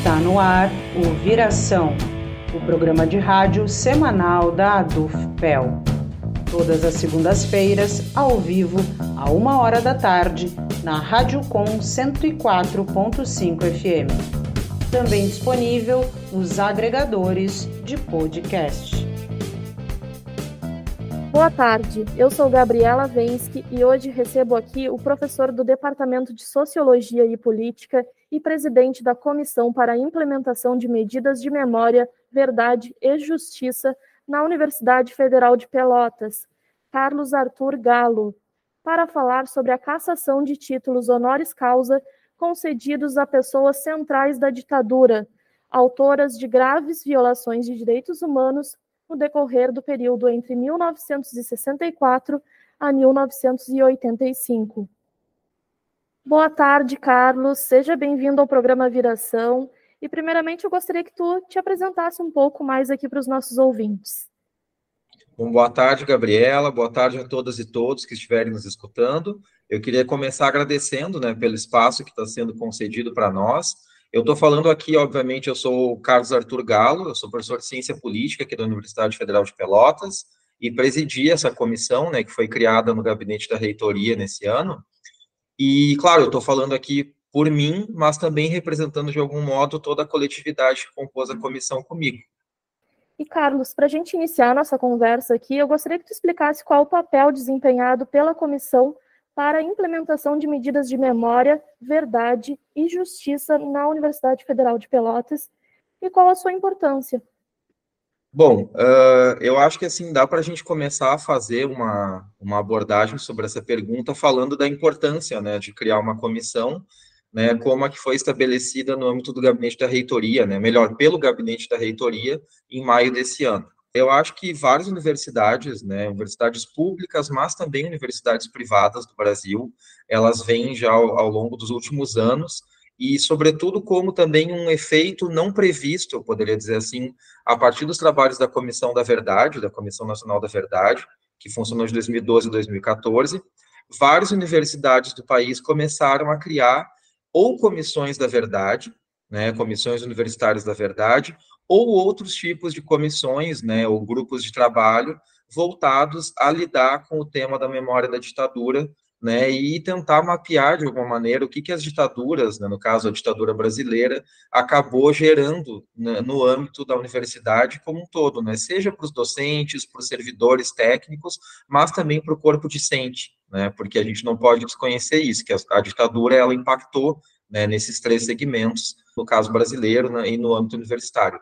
Está no ar o Viração, o programa de rádio semanal da ADUFPEL. Todas as segundas-feiras, ao vivo, a uma hora da tarde, na Rádio Com 104.5 FM. Também disponível nos agregadores de podcast. Boa tarde, eu sou Gabriela Vensky e hoje recebo aqui o professor do Departamento de Sociologia e Política e presidente da Comissão para a Implementação de Medidas de Memória, Verdade e Justiça na Universidade Federal de Pelotas, Carlos Arthur Galo, para falar sobre a cassação de títulos honoris causa concedidos a pessoas centrais da ditadura, autoras de graves violações de direitos humanos no decorrer do período entre 1964 a 1985. Boa tarde, Carlos. Seja bem-vindo ao programa Viração. E, primeiramente, eu gostaria que tu te apresentasse um pouco mais aqui para os nossos ouvintes. Bom, boa tarde, Gabriela. Boa tarde a todas e todos que estiverem nos escutando. Eu queria começar agradecendo né, pelo espaço que está sendo concedido para nós eu estou falando aqui, obviamente, eu sou o Carlos Arthur Galo, eu sou professor de Ciência Política aqui da Universidade Federal de Pelotas e presidi essa comissão, né, que foi criada no gabinete da reitoria nesse ano. E, claro, eu estou falando aqui por mim, mas também representando de algum modo toda a coletividade que compôs a comissão comigo. E, Carlos, para a gente iniciar nossa conversa aqui, eu gostaria que tu explicasse qual o papel desempenhado pela comissão para a implementação de medidas de memória, verdade e justiça na Universidade Federal de Pelotas e qual a sua importância? Bom, uh, eu acho que assim dá para a gente começar a fazer uma, uma abordagem sobre essa pergunta falando da importância né, de criar uma comissão, né, como a que foi estabelecida no âmbito do gabinete da reitoria, né, melhor, pelo gabinete da reitoria, em maio desse ano. Eu acho que várias universidades, né, universidades públicas, mas também universidades privadas do Brasil, elas vêm já ao, ao longo dos últimos anos e, sobretudo, como também um efeito não previsto, eu poderia dizer assim, a partir dos trabalhos da Comissão da Verdade, da Comissão Nacional da Verdade, que funcionou de 2012 a 2014, várias universidades do país começaram a criar ou comissões da verdade, né, comissões universitárias da verdade, ou outros tipos de comissões, né, ou grupos de trabalho voltados a lidar com o tema da memória da ditadura, né, e tentar mapear de alguma maneira o que, que as ditaduras, né, no caso a ditadura brasileira, acabou gerando né, no âmbito da universidade como um todo, né, seja para os docentes, para os servidores técnicos, mas também para o corpo discente, né, porque a gente não pode desconhecer isso, que a, a ditadura ela impactou né, nesses três segmentos, no caso brasileiro né, e no âmbito universitário.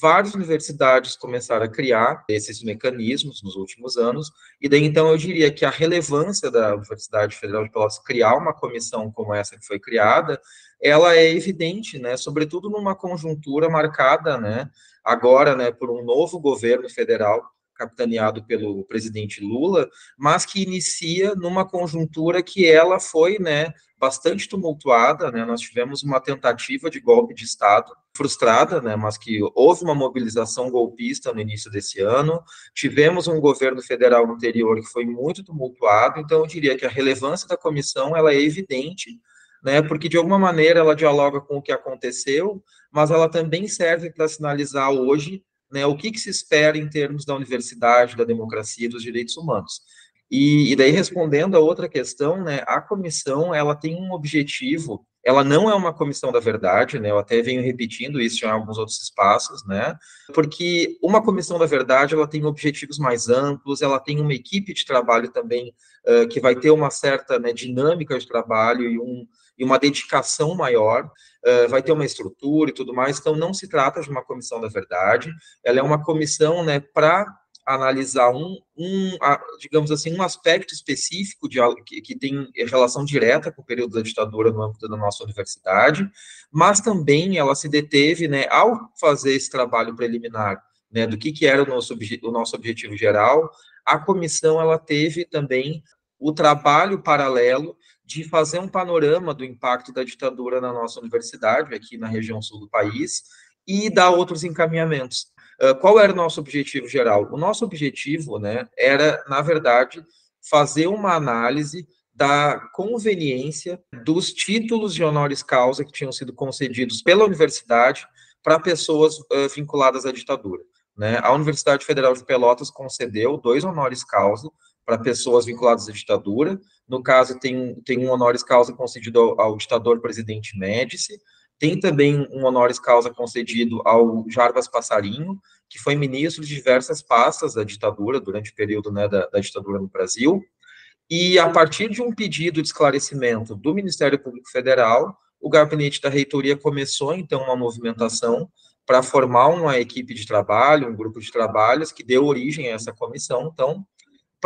Várias universidades começaram a criar esses mecanismos nos últimos anos, e daí então eu diria que a relevância da Universidade Federal de Pelotas criar uma comissão como essa que foi criada, ela é evidente, né, sobretudo numa conjuntura marcada, né, agora, né, por um novo governo federal capitaneado pelo presidente Lula, mas que inicia numa conjuntura que ela foi, né, bastante tumultuada, né? Nós tivemos uma tentativa de golpe de Estado frustrada, né? Mas que houve uma mobilização golpista no início desse ano. Tivemos um governo federal anterior que foi muito tumultuado. Então, eu diria que a relevância da comissão ela é evidente, né? Porque de alguma maneira ela dialoga com o que aconteceu, mas ela também serve para sinalizar hoje né, o que, que, se espera em termos da universidade, da democracia e dos direitos humanos. E, e, daí, respondendo a outra questão, né, a comissão, ela tem um objetivo, ela não é uma comissão da verdade, né, eu até venho repetindo isso em alguns outros espaços, né, porque uma comissão da verdade, ela tem objetivos mais amplos, ela tem uma equipe de trabalho também uh, que vai ter uma certa né, dinâmica de trabalho e um, e uma dedicação maior, uh, vai ter uma estrutura e tudo mais, então não se trata de uma comissão da verdade, ela é uma comissão, né, para analisar um, um, digamos assim, um aspecto específico de que, que tem relação direta com o período da ditadura no âmbito da nossa universidade, mas também ela se deteve, né, ao fazer esse trabalho preliminar, né, do que, que era o nosso, o nosso objetivo geral, a comissão ela teve também o trabalho paralelo de fazer um panorama do impacto da ditadura na nossa universidade, aqui na região sul do país, e dar outros encaminhamentos. Uh, qual era o nosso objetivo geral? O nosso objetivo, né, era, na verdade, fazer uma análise da conveniência dos títulos de honoris causa que tinham sido concedidos pela universidade para pessoas uh, vinculadas à ditadura. Né? A Universidade Federal de Pelotas concedeu dois honoris causa para pessoas vinculadas à ditadura. No caso, tem, tem um honoris causa concedido ao, ao ditador presidente Médici, tem também um honoris causa concedido ao Jarbas Passarinho, que foi ministro de diversas pastas da ditadura, durante o período né, da, da ditadura no Brasil. E a partir de um pedido de esclarecimento do Ministério Público Federal, o gabinete da reitoria começou então uma movimentação para formar uma equipe de trabalho, um grupo de trabalhos que deu origem a essa comissão, então,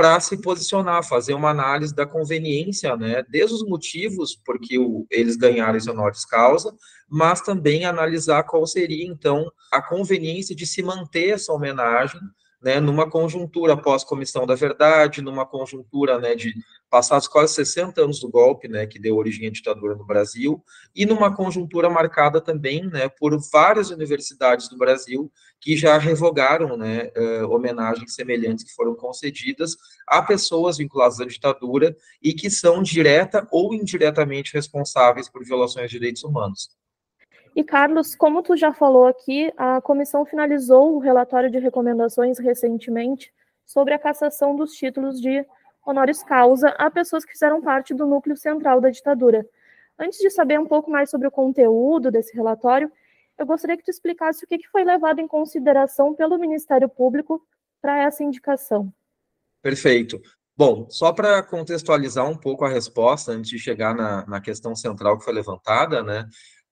para se posicionar, fazer uma análise da conveniência, né, desde os motivos por que eles ganharam esse honoris causa, mas também analisar qual seria, então, a conveniência de se manter essa homenagem né, numa conjuntura pós-comissão da verdade, numa conjuntura né, de passados quase 60 anos do golpe, né, que deu origem à ditadura no Brasil, e numa conjuntura marcada também né, por várias universidades do Brasil que já revogaram né, uh, homenagens semelhantes que foram concedidas a pessoas vinculadas à ditadura e que são direta ou indiretamente responsáveis por violações de direitos humanos. E, Carlos, como tu já falou aqui, a comissão finalizou o relatório de recomendações recentemente sobre a cassação dos títulos de honoris causa a pessoas que fizeram parte do núcleo central da ditadura. Antes de saber um pouco mais sobre o conteúdo desse relatório, eu gostaria que tu explicasse o que foi levado em consideração pelo Ministério Público para essa indicação. Perfeito. Bom, só para contextualizar um pouco a resposta, antes de chegar na, na questão central que foi levantada, né?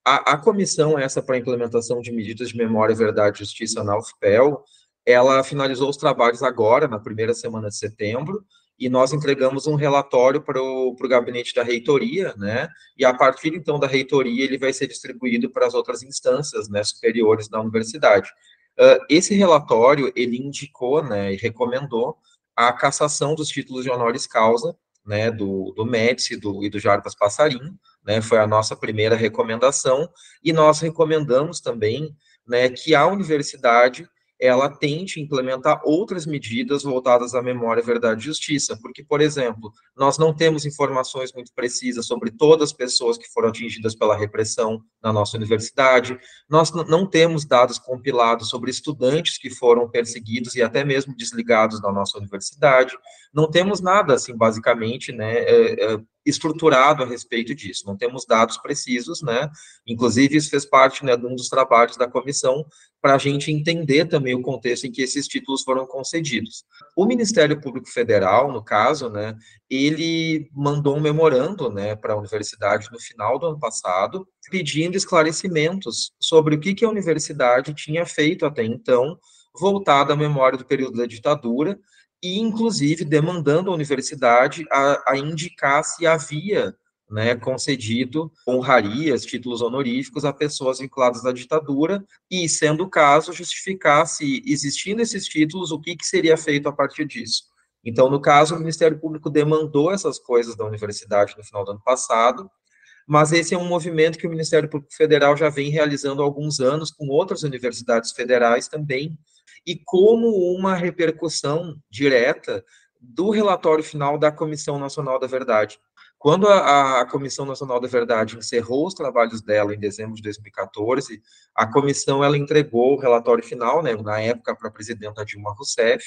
A, a comissão essa para implementação de medidas de memória, verdade e justiça na UFPEL, ela finalizou os trabalhos agora, na primeira semana de setembro, e nós entregamos um relatório para o gabinete da reitoria, né, e a partir, então, da reitoria, ele vai ser distribuído para as outras instâncias, né, superiores da universidade. Uh, esse relatório, ele indicou, né, e recomendou a cassação dos títulos de honoris causa, né, do, do Médici do, e do Jarbas Passarinho, né, foi a nossa primeira recomendação, e nós recomendamos também, né, que a universidade ela tente implementar outras medidas voltadas à memória, verdade e justiça, porque, por exemplo, nós não temos informações muito precisas sobre todas as pessoas que foram atingidas pela repressão na nossa universidade, nós não temos dados compilados sobre estudantes que foram perseguidos e até mesmo desligados da nossa universidade, não temos nada, assim, basicamente, né, é, é, estruturado a respeito disso, não temos dados precisos, né, inclusive isso fez parte, né, de um dos trabalhos da comissão, para a gente entender também o contexto em que esses títulos foram concedidos. O Ministério Público Federal, no caso, né, ele mandou um memorando, né, para a universidade no final do ano passado, pedindo esclarecimentos sobre o que, que a universidade tinha feito até então, voltada à memória do período da ditadura, e inclusive demandando a universidade a, a indicar se havia né, concedido honrarias, títulos honoríficos a pessoas vinculadas à ditadura, e, sendo o caso, justificar se, existindo esses títulos, o que, que seria feito a partir disso. Então, no caso, o Ministério Público demandou essas coisas da universidade no final do ano passado, mas esse é um movimento que o Ministério Público Federal já vem realizando há alguns anos com outras universidades federais também, e como uma repercussão direta do relatório final da Comissão Nacional da Verdade. Quando a, a, Comissão Nacional da Verdade encerrou os trabalhos dela em dezembro de 2014, a comissão ela entregou o relatório final, né, na época, para a presidenta Dilma Rousseff,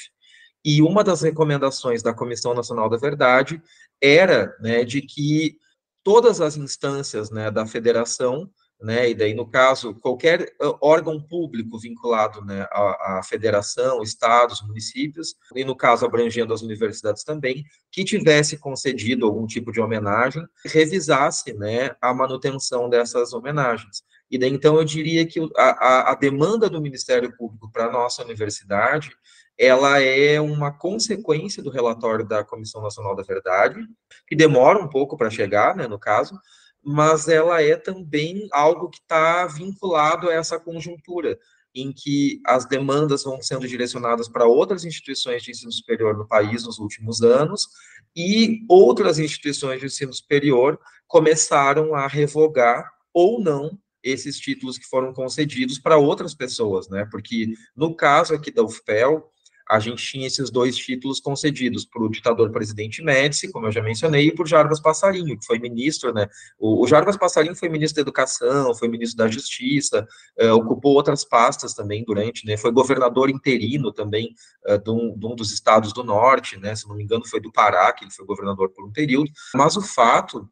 e uma das recomendações da Comissão Nacional da Verdade era né, de que todas as instâncias né, da federação né? E daí, no caso, qualquer órgão público vinculado né, à, à, federação, estados, municípios, e no caso abrangendo as universidades também, que tivesse concedido algum tipo de homenagem, revisasse né, a manutenção dessas homenagens. E daí, então, eu diria que a, a demanda do Ministério Público para a nossa universidade ela é uma consequência do relatório da Comissão Nacional da Verdade, que demora um pouco para chegar, né, no caso, mas ela é também algo que está vinculado a essa conjuntura, em que as demandas vão sendo direcionadas para outras instituições de ensino superior no país nos últimos anos, e outras instituições de ensino superior começaram a revogar ou não esses títulos que foram concedidos para outras pessoas, né? Porque no caso aqui da UFPEL, a gente tinha esses dois títulos concedidos para o ditador presidente Médici, como eu já mencionei, e por Jarbas Passarinho, que foi ministro, né? O, o Jarbas Passarinho foi ministro da Educação, foi ministro da Justiça, uh, ocupou outras pastas também durante, né? Foi governador interino também uh, de, um, de, um, dos estados do norte, né? Se não me engano, foi do Pará, que ele foi governador por um período. Mas o fato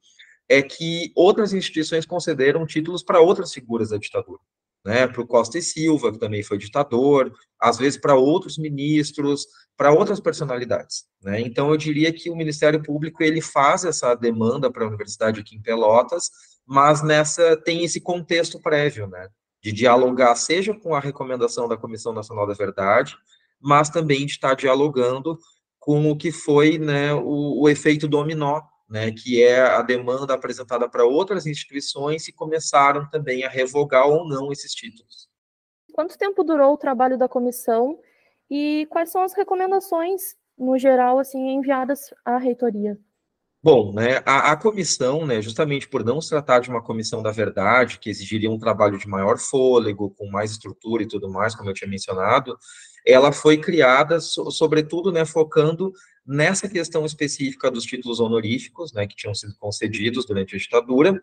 é que outras instituições concederam títulos para outras figuras da ditadura né, para o Costa e Silva, que também foi ditador, às vezes para outros ministros, para outras personalidades. Né? Então, eu diria que o Ministério Público ele faz essa demanda para a universidade aqui em Pelotas, mas nessa tem esse contexto prévio, né, de dialogar seja com a recomendação da Comissão Nacional da Verdade, mas também de estar dialogando com o que foi né, o, o efeito dominó né, que é a demanda apresentada para outras instituições e começaram também a revogar ou não esses títulos. Quanto tempo durou o trabalho da comissão e quais são as recomendações, no geral, assim, enviadas à reitoria? Bom, né, a, a, comissão, né, justamente por não se tratar de uma comissão da verdade, que exigiria um trabalho de maior fôlego, com mais estrutura e tudo mais, como eu tinha mencionado, ela foi criada, so, sobretudo, né, focando nessa questão específica dos títulos honoríficos, né, que tinham sido concedidos durante a ditadura,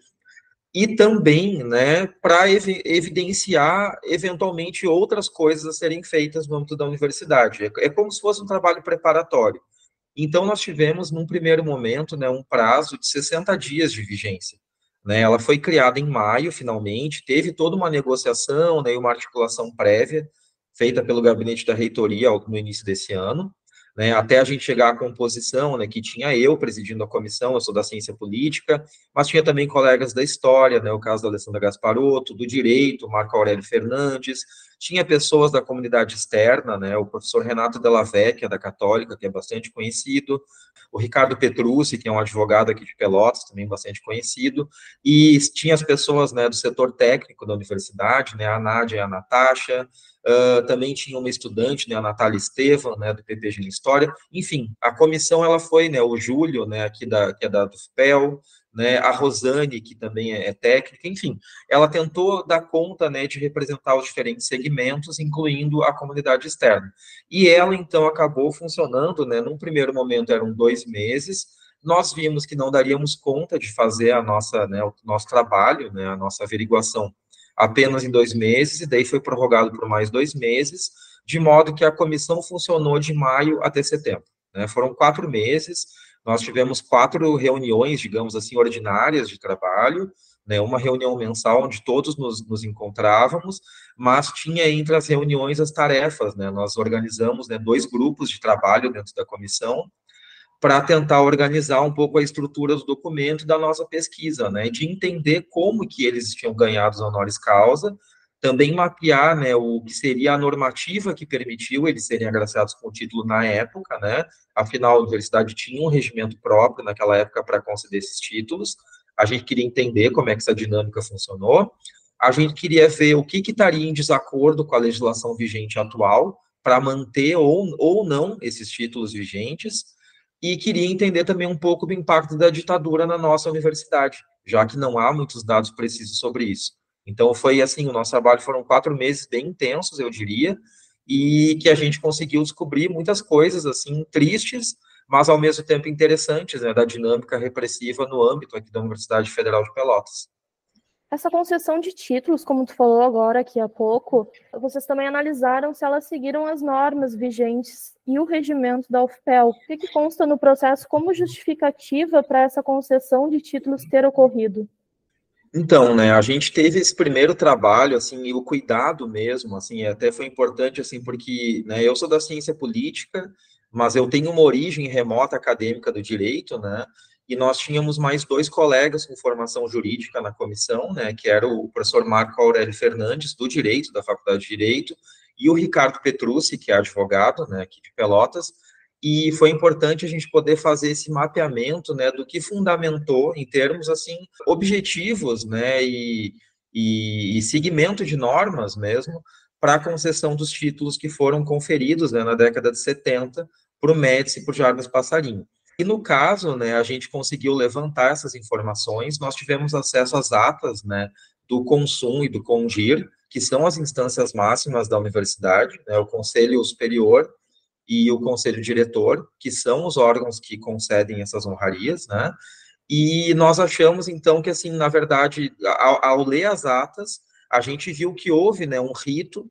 e também, né, para ev evidenciar eventualmente outras coisas a serem feitas no âmbito da universidade. É, é, como se fosse um trabalho preparatório. Então, nós tivemos, num primeiro momento, né, um prazo de 60 dias de vigência. Né, ela foi criada em maio, finalmente, teve toda uma negociação, né, uma articulação prévia, feita pelo gabinete da reitoria no início desse ano, né, até a gente chegar à composição, né, que tinha eu presidindo a comissão, eu sou da ciência política, mas tinha também colegas da história, né, o caso da Alessandra Gasparotto, do direito, Marco Aurélio Fernandes, tinha pessoas da comunidade externa, né, o professor Renato Della Vecchia, da Católica, que é bastante conhecido, o Ricardo Petrucci, que é um advogado aqui de Pelotas, também bastante conhecido, e tinha as pessoas, né, do setor técnico da universidade, né, a Nádia e a Natasha, Uh, também tinha uma estudante, né, a Natália Estevam, né, do PPG em História. Enfim, a comissão ela foi, né, o Júlio, né, aqui da que é da do FPEL, né, a Rosane, que também é, é técnica, enfim, ela tentou dar conta, né, de representar os diferentes segmentos, incluindo a comunidade externa. E ela então acabou funcionando, né, num primeiro momento eram dois meses. Nós vimos que não daríamos conta de fazer a nossa, né, o nosso trabalho, né, a nossa averiguação apenas em dois meses, e daí foi prorrogado por mais dois meses, de modo que a comissão funcionou de maio até setembro. Né? Foram quatro meses, nós tivemos quatro reuniões, digamos assim, ordinárias de trabalho, né, uma reunião mensal onde todos nos, nos, encontrávamos, mas tinha entre as reuniões as tarefas, né, nós organizamos né, dois grupos de trabalho dentro da comissão, para tentar organizar um pouco a estrutura do documento da nossa pesquisa, né, de entender como que eles tinham ganhado os honoris causa, também mapear, né, o que seria a normativa que permitiu eles serem agraciados com o título na época, né, afinal a universidade tinha um regimento próprio naquela época para conceder esses títulos, a gente queria entender como é que essa dinâmica funcionou, a gente queria ver o que, que estaria em desacordo com a legislação vigente atual, para manter ou, ou não esses títulos vigentes, e queria entender também um pouco do impacto da ditadura na nossa universidade, já que não há muitos dados precisos sobre isso. Então, foi assim: o nosso trabalho foram quatro meses bem intensos, eu diria, e que a gente conseguiu descobrir muitas coisas, assim, tristes, mas ao mesmo tempo interessantes, né, da dinâmica repressiva no âmbito aqui da Universidade Federal de Pelotas. Essa concessão de títulos, como tu falou agora aqui há pouco, vocês também analisaram se elas seguiram as normas vigentes e o regimento da UFPEL. O que, que consta no processo como justificativa para essa concessão de títulos ter ocorrido? Então, né, a gente teve esse primeiro trabalho, assim, e o cuidado mesmo, assim, até foi importante, assim, porque, né, eu sou da ciência política, mas eu tenho uma origem remota acadêmica do direito, né, e nós tínhamos mais dois colegas com formação jurídica na comissão, né, que era o professor Marco Aurélio Fernandes, do Direito, da Faculdade de Direito, e o Ricardo Petrucci, que é advogado, né, aqui de Pelotas, e foi importante a gente poder fazer esse mapeamento, né, do que fundamentou em termos, assim, objetivos, né, e, e, e segmento de normas mesmo, para a concessão dos títulos que foram conferidos, né, na década de 70, para o Médici e para o Jarbas Passarinho. E no caso, né, a gente conseguiu levantar essas informações, nós tivemos acesso às atas, né, do Consum e do Congir, que são as instâncias máximas da universidade, né, o Conselho Superior e o conselho diretor, que são os órgãos que concedem essas honrarias, né? E nós achamos, então, que, assim, na verdade, ao, ao ler as atas, a gente viu que houve, né, um rito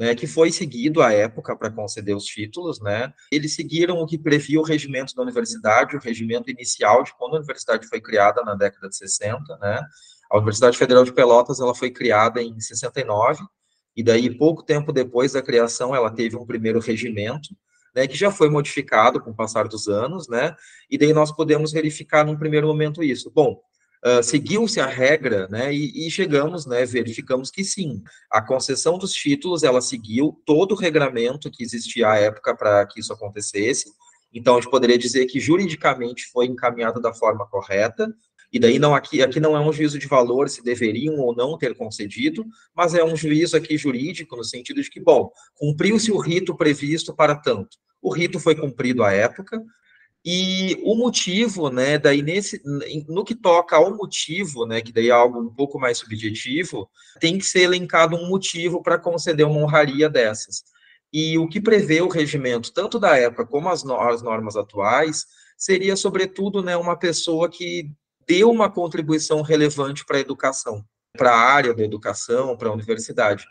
né, que foi seguido à época para conceder os títulos, né? Eles seguiram o que previa o regimento da universidade, o regimento inicial de quando a universidade foi criada na década de 60, né? A Universidade Federal de Pelotas, ela foi criada em 69, e daí pouco tempo depois da criação ela teve um primeiro regimento, né, que já foi modificado com o passar dos anos, né? E daí nós podemos verificar num primeiro momento isso. Bom, Uh, seguiu-se a regra, né, e, e, chegamos, né, verificamos que sim, a concessão dos títulos, ela seguiu todo o regramento que existia à época para que isso acontecesse, então a gente poderia dizer que juridicamente foi encaminhado da forma correta, e daí não aqui, aqui não é um juízo de valor se deveriam ou não ter concedido, mas é um juízo aqui jurídico no sentido de que, bom, cumpriu-se o rito previsto para tanto. O rito foi cumprido à época, e o motivo, né, daí nesse, no que toca ao motivo, né, que daí é algo um pouco mais subjetivo, tem que ser elencado um motivo para conceder uma honraria dessas. E o que prevê o regimento, tanto da época como as, as normas atuais, seria, sobretudo, né, uma pessoa que deu uma contribuição relevante para a educação, para a área da educação, para a universidade.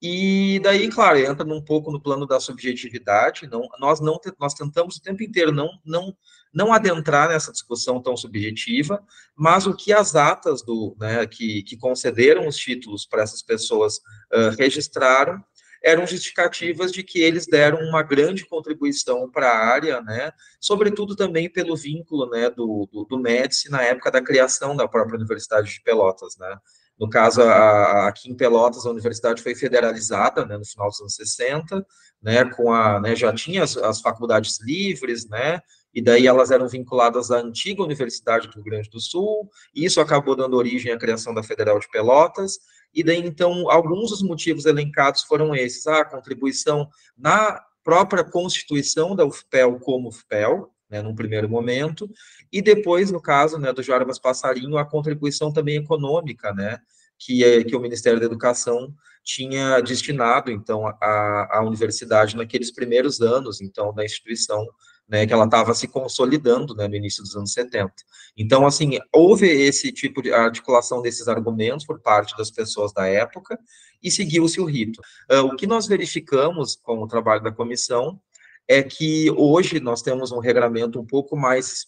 E daí, claro, entra um pouco no plano da subjetividade. Não, nós não nós tentamos o tempo inteiro não não não adentrar nessa discussão tão subjetiva, mas o que as atas do né, que, que concederam os títulos para essas pessoas uh, registraram eram justificativas de que eles deram uma grande contribuição para a área, né, sobretudo também pelo vínculo, né, do, do, do Médici na época da criação da própria Universidade de Pelotas, né, no caso, a, aqui em Pelotas, a universidade foi federalizada né, no final dos anos 60, né, com a, né, já tinha as, as, faculdades livres, né, e daí elas eram vinculadas à antiga Universidade do Rio Grande do Sul, e isso acabou dando origem à criação da Federal de Pelotas, e daí, então, alguns dos motivos elencados foram esses, a contribuição na própria constituição da UFPEL como UFPEL, né, num primeiro momento, e depois, no caso né, do Jarbas Passarinho, a contribuição também econômica, né, que, é, que o Ministério da Educação tinha destinado, então, à, à universidade naqueles primeiros anos, então, da instituição, né, que ela estava se consolidando, né, no início dos anos 70. Então, assim, houve esse tipo de articulação desses argumentos por parte das pessoas da época, e seguiu-se o rito. Uh, o que nós verificamos com o trabalho da comissão é que hoje nós temos um regramento um pouco mais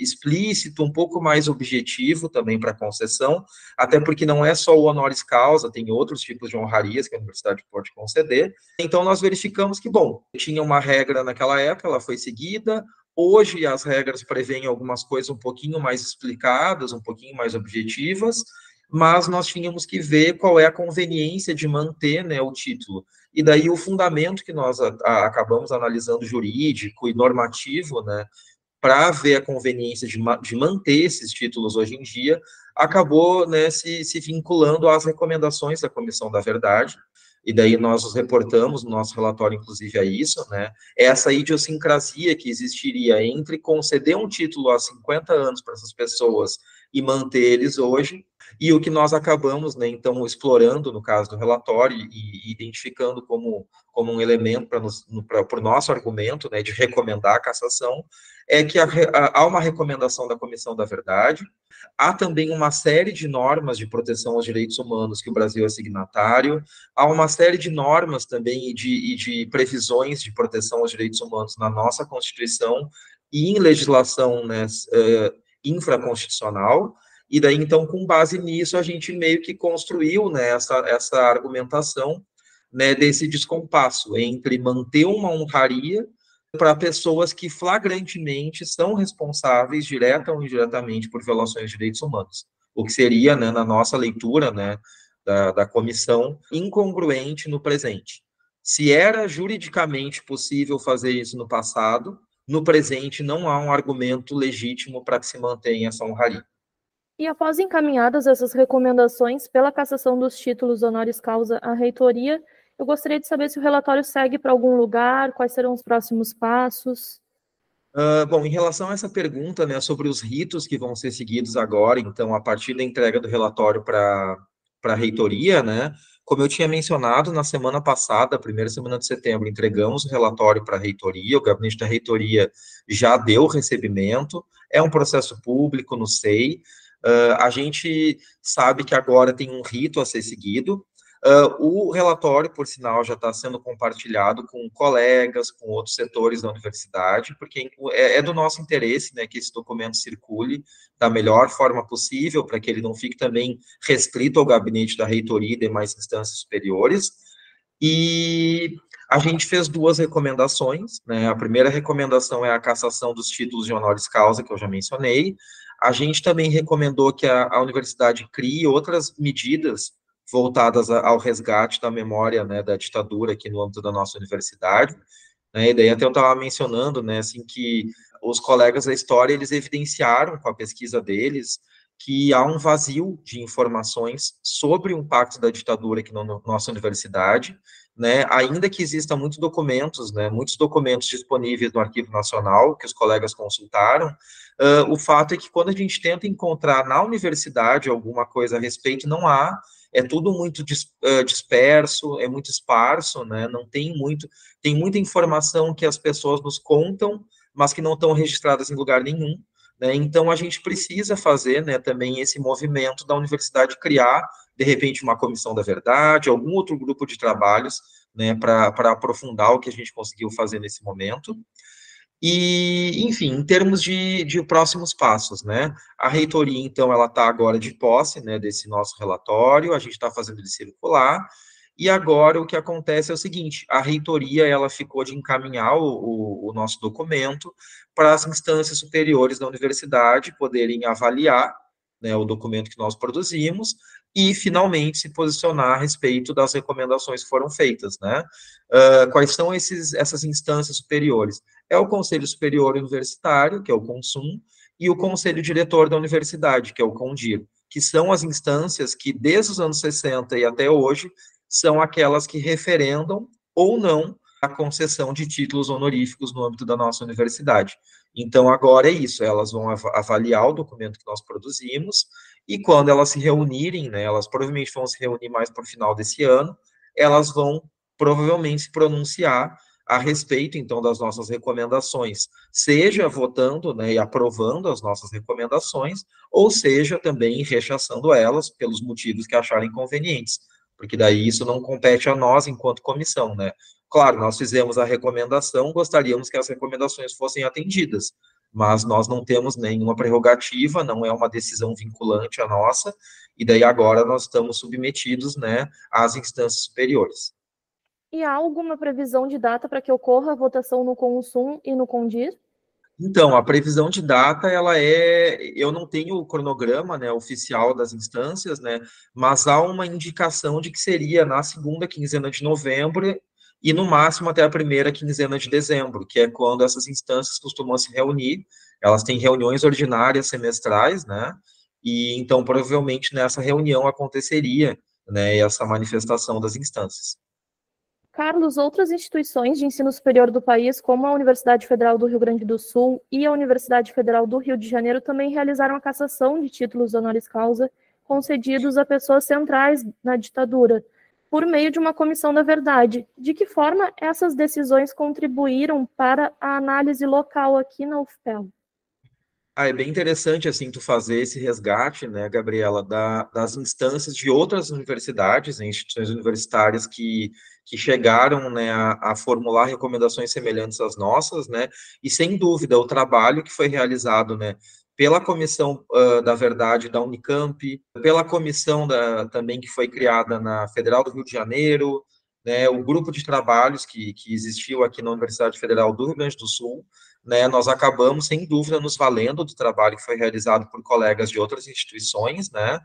explícito, um pouco mais objetivo também para concessão, até porque não é só o honoris causa, tem outros tipos de honrarias que a universidade pode conceder. Então nós verificamos que, bom, tinha uma regra naquela época, ela foi seguida, Hoje as regras prevêem algumas coisas um pouquinho mais explicadas, um pouquinho mais objetivas, mas nós tínhamos que ver qual é a conveniência de manter né, o título. E daí o fundamento que nós a, a, acabamos analisando jurídico e normativo, né, para ver a conveniência de, de, manter esses títulos hoje em dia, acabou né, se, se vinculando às recomendações da Comissão da Verdade, e daí nós os reportamos no nosso relatório, inclusive, a isso, né? Essa idiosincrasia que existiria entre conceder um título há 50 anos para essas pessoas e manter eles hoje, e o que nós acabamos, né, então, explorando no caso do relatório e, identificando como, como um elemento para o nosso argumento, né, de recomendar a cassação, é que a, a, há uma recomendação da Comissão da Verdade, há também uma série de normas de proteção aos direitos humanos que o Brasil é signatário, há uma série de normas também e de, e de previsões de proteção aos direitos humanos na nossa Constituição e em legislação né, uh, infraconstitucional, e daí, então, com base nisso, a gente meio que construiu né, essa, essa argumentação né, desse descompasso entre manter uma honraria para pessoas que flagrantemente são responsáveis, direta ou indiretamente, por violações de direitos humanos. O que seria, né, na nossa leitura né, da, da comissão, incongruente no presente. Se era juridicamente possível fazer isso no passado, no presente não há um argumento legítimo para que se mantenha essa honraria. E após encaminhadas essas recomendações pela cassação dos títulos honoris causa à reitoria, eu gostaria de saber se o relatório segue para algum lugar, quais serão os próximos passos. Uh, bom, em relação a essa pergunta, né, sobre os ritos que vão ser seguidos agora, então, a partir da entrega do relatório para a reitoria, né, Como eu tinha mencionado, na semana passada, primeira semana de setembro, entregamos o relatório para a reitoria, o gabinete da reitoria já deu recebimento, é um processo público no SEI, uh, a gente sabe que agora tem um rito a ser seguido, Uh, o relatório, por sinal, já está sendo compartilhado com colegas, com outros setores da universidade, porque é, é, do nosso interesse né, que esse documento circule da melhor forma possível, para que ele não fique também restrito ao gabinete da reitoria e demais instâncias superiores. E a gente fez duas recomendações. Né? A primeira recomendação é a cassação dos títulos de honoris causa, que eu já mencionei. A gente também recomendou que a, a universidade crie outras medidas voltadas ao resgate da memória né, da ditadura aqui no âmbito da nossa universidade. Né, e daí até eu estava mencionando, né, assim, que os colegas da história, eles evidenciaram com a pesquisa deles que há um vazio de informações sobre o impacto da ditadura aqui na no, nossa universidade, né, ainda que existam muitos documentos, né, muitos documentos disponíveis no Arquivo Nacional, que os colegas consultaram, uh, o fato é que quando a gente tenta encontrar na universidade alguma coisa a respeito, não há é tudo muito disperso, é muito esparso, né? Não tem muito, tem muita informação que as pessoas nos contam, mas que não estão registradas em lugar nenhum. Né? Então a gente precisa fazer, né, também esse movimento da universidade criar, de repente, uma comissão da verdade, algum outro grupo de trabalhos, né, para aprofundar o que a gente conseguiu fazer nesse momento. E, enfim, em termos de, de próximos passos, né? A reitoria, então, ela está agora de posse, né, desse nosso relatório, a gente está fazendo ele circular, e agora o que acontece é o seguinte, a reitoria, ela ficou de encaminhar o, o, nosso documento para as instâncias superiores da universidade poderem avaliar né, o documento que nós produzimos, e finalmente se posicionar a respeito das recomendações que foram feitas, né? Uh, quais são esses, essas instâncias superiores? É o Conselho Superior Universitário, que é o CONSUM, e o Conselho Diretor da Universidade, que é o CONDIR, que são as instâncias que, desde os anos 60 e até hoje, são aquelas que referendam ou não a concessão de títulos honoríficos no âmbito da nossa universidade. Então, agora é isso, elas vão avaliar o documento que nós produzimos, e quando elas se reunirem, né, elas provavelmente vão se reunir mais para o final desse ano, elas vão provavelmente se pronunciar a respeito, então, das nossas recomendações, seja votando né, e aprovando as nossas recomendações, ou seja, também rechaçando elas pelos motivos que acharem convenientes, porque daí isso não compete a nós enquanto comissão, né? Claro, nós fizemos a recomendação, gostaríamos que as recomendações fossem atendidas, mas nós não temos nenhuma prerrogativa, não é uma decisão vinculante a nossa, e daí agora nós estamos submetidos, né, às instâncias superiores. E há alguma previsão de data para que ocorra a votação no Consum e no Condir? Então, a previsão de data, ela é, eu não tenho o cronograma, né, oficial das instâncias, né, mas há uma indicação de que seria na segunda quinzena de novembro e no máximo até a primeira quinzena de dezembro, que é quando essas instâncias costumam se reunir. Elas têm reuniões ordinárias semestrais, né? E então provavelmente nessa reunião aconteceria, né, essa manifestação das instâncias. Carlos, outras instituições de ensino superior do país, como a Universidade Federal do Rio Grande do Sul e a Universidade Federal do Rio de Janeiro, também realizaram a cassação de títulos honoris causa concedidos a pessoas centrais na ditadura por meio de uma comissão da verdade. De que forma essas decisões contribuíram para a análise local aqui na UFPEL? Ah, é bem interessante assim tu fazer esse resgate, né, Gabriela, da, das instâncias de outras universidades, né, instituições universitárias que, que chegaram, né, a, a, formular recomendações semelhantes às nossas, né, e sem dúvida o trabalho que foi realizado, né, pela Comissão uh, da Verdade da Unicamp, pela comissão da, também que foi criada na Federal do Rio de Janeiro, né, o grupo de trabalhos que, que existiu aqui na Universidade Federal do Rio Grande do Sul, né, nós acabamos, sem dúvida, nos valendo do trabalho que foi realizado por colegas de outras instituições, né,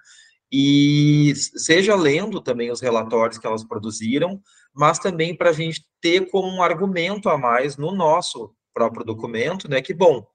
e seja lendo também os relatórios que elas produziram, mas também para a gente ter como um argumento a mais no nosso próprio documento, né, que, bom,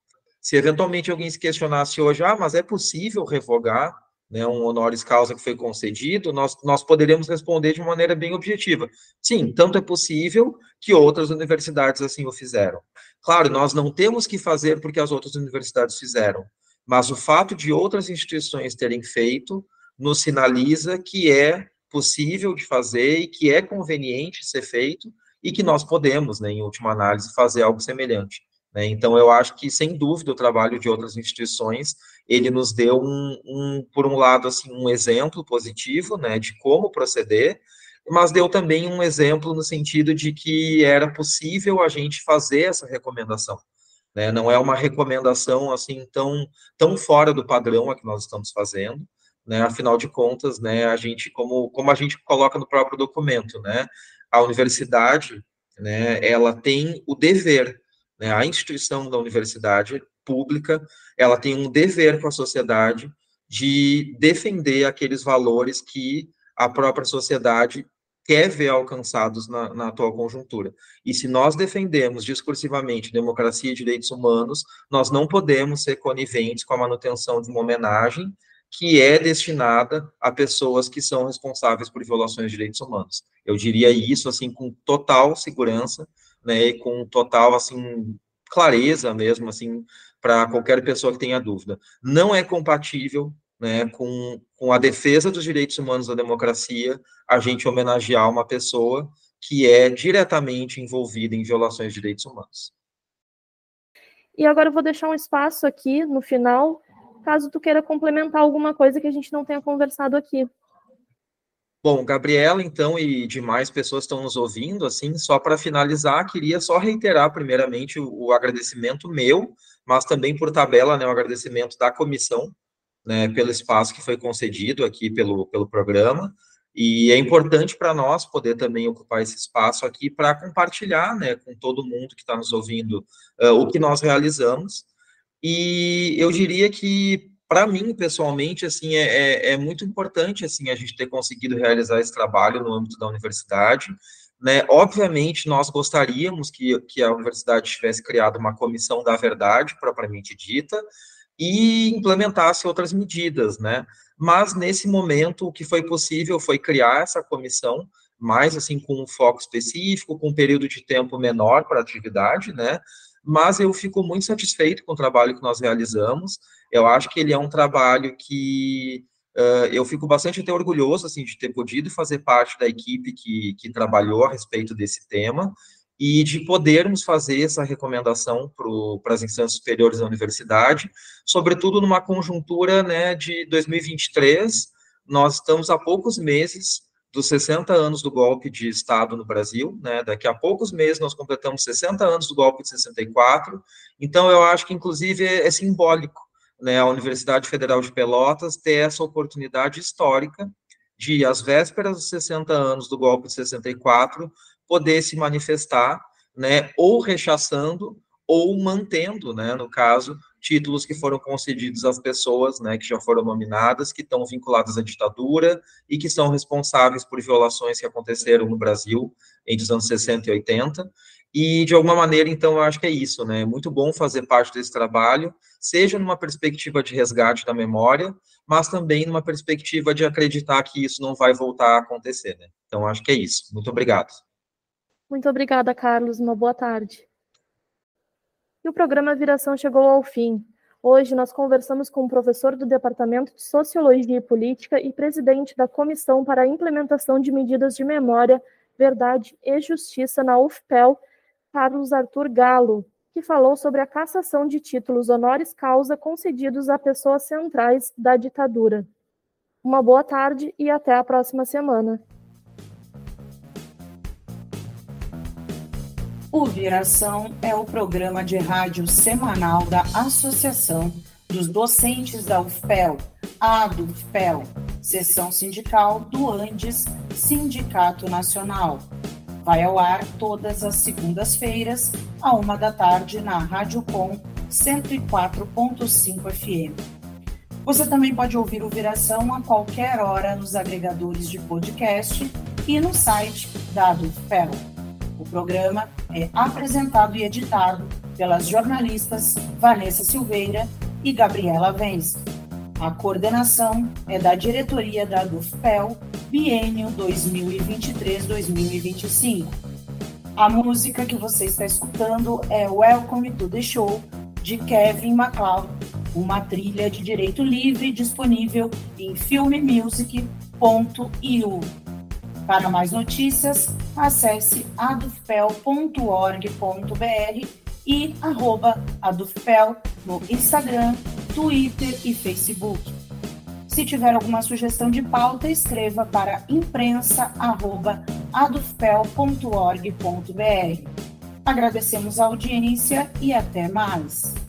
se eventualmente alguém se questionasse hoje, ah, mas é possível revogar né, um honoris causa que foi concedido, nós, nós poderíamos responder de maneira bem objetiva. Sim, tanto é possível que outras universidades assim o fizeram. Claro, nós não temos que fazer porque as outras universidades fizeram, mas o fato de outras instituições terem feito nos sinaliza que é possível de fazer e que é conveniente ser feito e que nós podemos, né, em última análise, fazer algo semelhante. Né? Então, eu acho que, sem dúvida, o trabalho de outras instituições, ele nos deu, um, um por um lado, assim, um exemplo positivo, né, de como proceder, mas deu também um exemplo no sentido de que era possível a gente fazer essa recomendação. Né? Não é uma recomendação assim tão, tão fora do padrão a que nós estamos fazendo, né? Afinal de contas, né, a gente como como a gente coloca no próprio documento, né? A universidade, né, ela tem o dever, né? A instituição da universidade pública, ela tem um dever com a sociedade de defender aqueles valores que a própria sociedade quer ver alcançados na, na, atual conjuntura. E se nós defendemos discursivamente democracia e direitos humanos, nós não podemos ser coniventes com a manutenção de uma homenagem que é destinada a pessoas que são responsáveis por violações de direitos humanos. Eu diria isso assim com total segurança, né, e com total assim clareza mesmo assim para qualquer pessoa que tenha dúvida. Não é compatível né, com, com a defesa dos direitos humanos da democracia, a gente homenagear uma pessoa que é diretamente envolvida em violações de direitos humanos. E agora eu vou deixar um espaço aqui no final, caso tu queira complementar alguma coisa que a gente não tenha conversado aqui. Bom, Gabriela, então, e demais pessoas estão nos ouvindo, assim, só para finalizar, queria só reiterar, primeiramente, o, o, agradecimento meu, mas também por tabela, né, o agradecimento da comissão né, pelo espaço que foi concedido aqui pelo, pelo programa, e é importante para nós poder também ocupar esse espaço aqui para compartilhar né, com todo mundo que está nos ouvindo uh, o que nós realizamos. E eu diria que, para mim, pessoalmente, assim, é, é, é, muito importante assim, a gente ter conseguido realizar esse trabalho no âmbito da universidade. Né? Obviamente, nós gostaríamos que, que a universidade tivesse criado uma comissão da verdade, propriamente dita, e implementasse outras medidas, né? Mas nesse momento o que foi possível foi criar essa comissão, mais assim com um foco específico, com um período de tempo menor para a atividade, né? Mas eu fico muito satisfeito com o trabalho que nós realizamos. Eu acho que ele é um trabalho que uh, eu fico bastante até orgulhoso assim de ter podido fazer parte da equipe que, que trabalhou a respeito desse tema e de podermos fazer essa recomendação para as instâncias superiores da universidade, sobretudo numa conjuntura né, de 2023, nós estamos há poucos meses dos 60 anos do golpe de Estado no Brasil, né, daqui a poucos meses nós completamos 60 anos do golpe de 64, então eu acho que inclusive é, é simbólico né, a Universidade Federal de Pelotas ter essa oportunidade histórica de, às vésperas dos 60 anos do golpe de 64, poder se manifestar, né, ou rechaçando ou mantendo, né, no caso, títulos que foram concedidos às pessoas, né, que já foram nominadas, que estão vinculadas à ditadura e que são responsáveis por violações que aconteceram no Brasil entre os anos 60 e 80. E, de alguma maneira, então, eu acho que é isso, né, é muito bom fazer parte desse trabalho, seja numa perspectiva de resgate da memória, mas também numa perspectiva de acreditar que isso não vai voltar a acontecer, né. Então, acho que é isso. Muito obrigado. Muito obrigada, Carlos. Uma boa tarde. E o programa Viração chegou ao fim. Hoje nós conversamos com o professor do Departamento de Sociologia e Política e presidente da Comissão para a Implementação de Medidas de Memória, Verdade e Justiça na UFPEL, Carlos Arthur Galo, que falou sobre a cassação de títulos honoris causa concedidos a pessoas centrais da ditadura. Uma boa tarde e até a próxima semana. O Viração é o programa de rádio semanal da Associação dos Docentes da UFPEL, a do Seção Sindical do Andes, Sindicato Nacional. Vai ao ar todas as segundas-feiras, à uma da tarde, na Rádio Com 104.5 FM. Você também pode ouvir o Viração a qualquer hora nos agregadores de podcast e no site da UFPEL. O programa é apresentado e editado pelas jornalistas Vanessa Silveira e Gabriela Vence. A coordenação é da diretoria da DUFPEL, biênio 2023-2025. A música que você está escutando é Welcome to the Show, de Kevin MacLeod, uma trilha de direito livre disponível em filmemusic.com Para mais notícias, acesse adufpel.org.br e arroba no Instagram, Twitter e Facebook. Se tiver alguma sugestão de pauta, escreva para imprensa.adufpel.org.br. Agradecemos a audiência e até mais.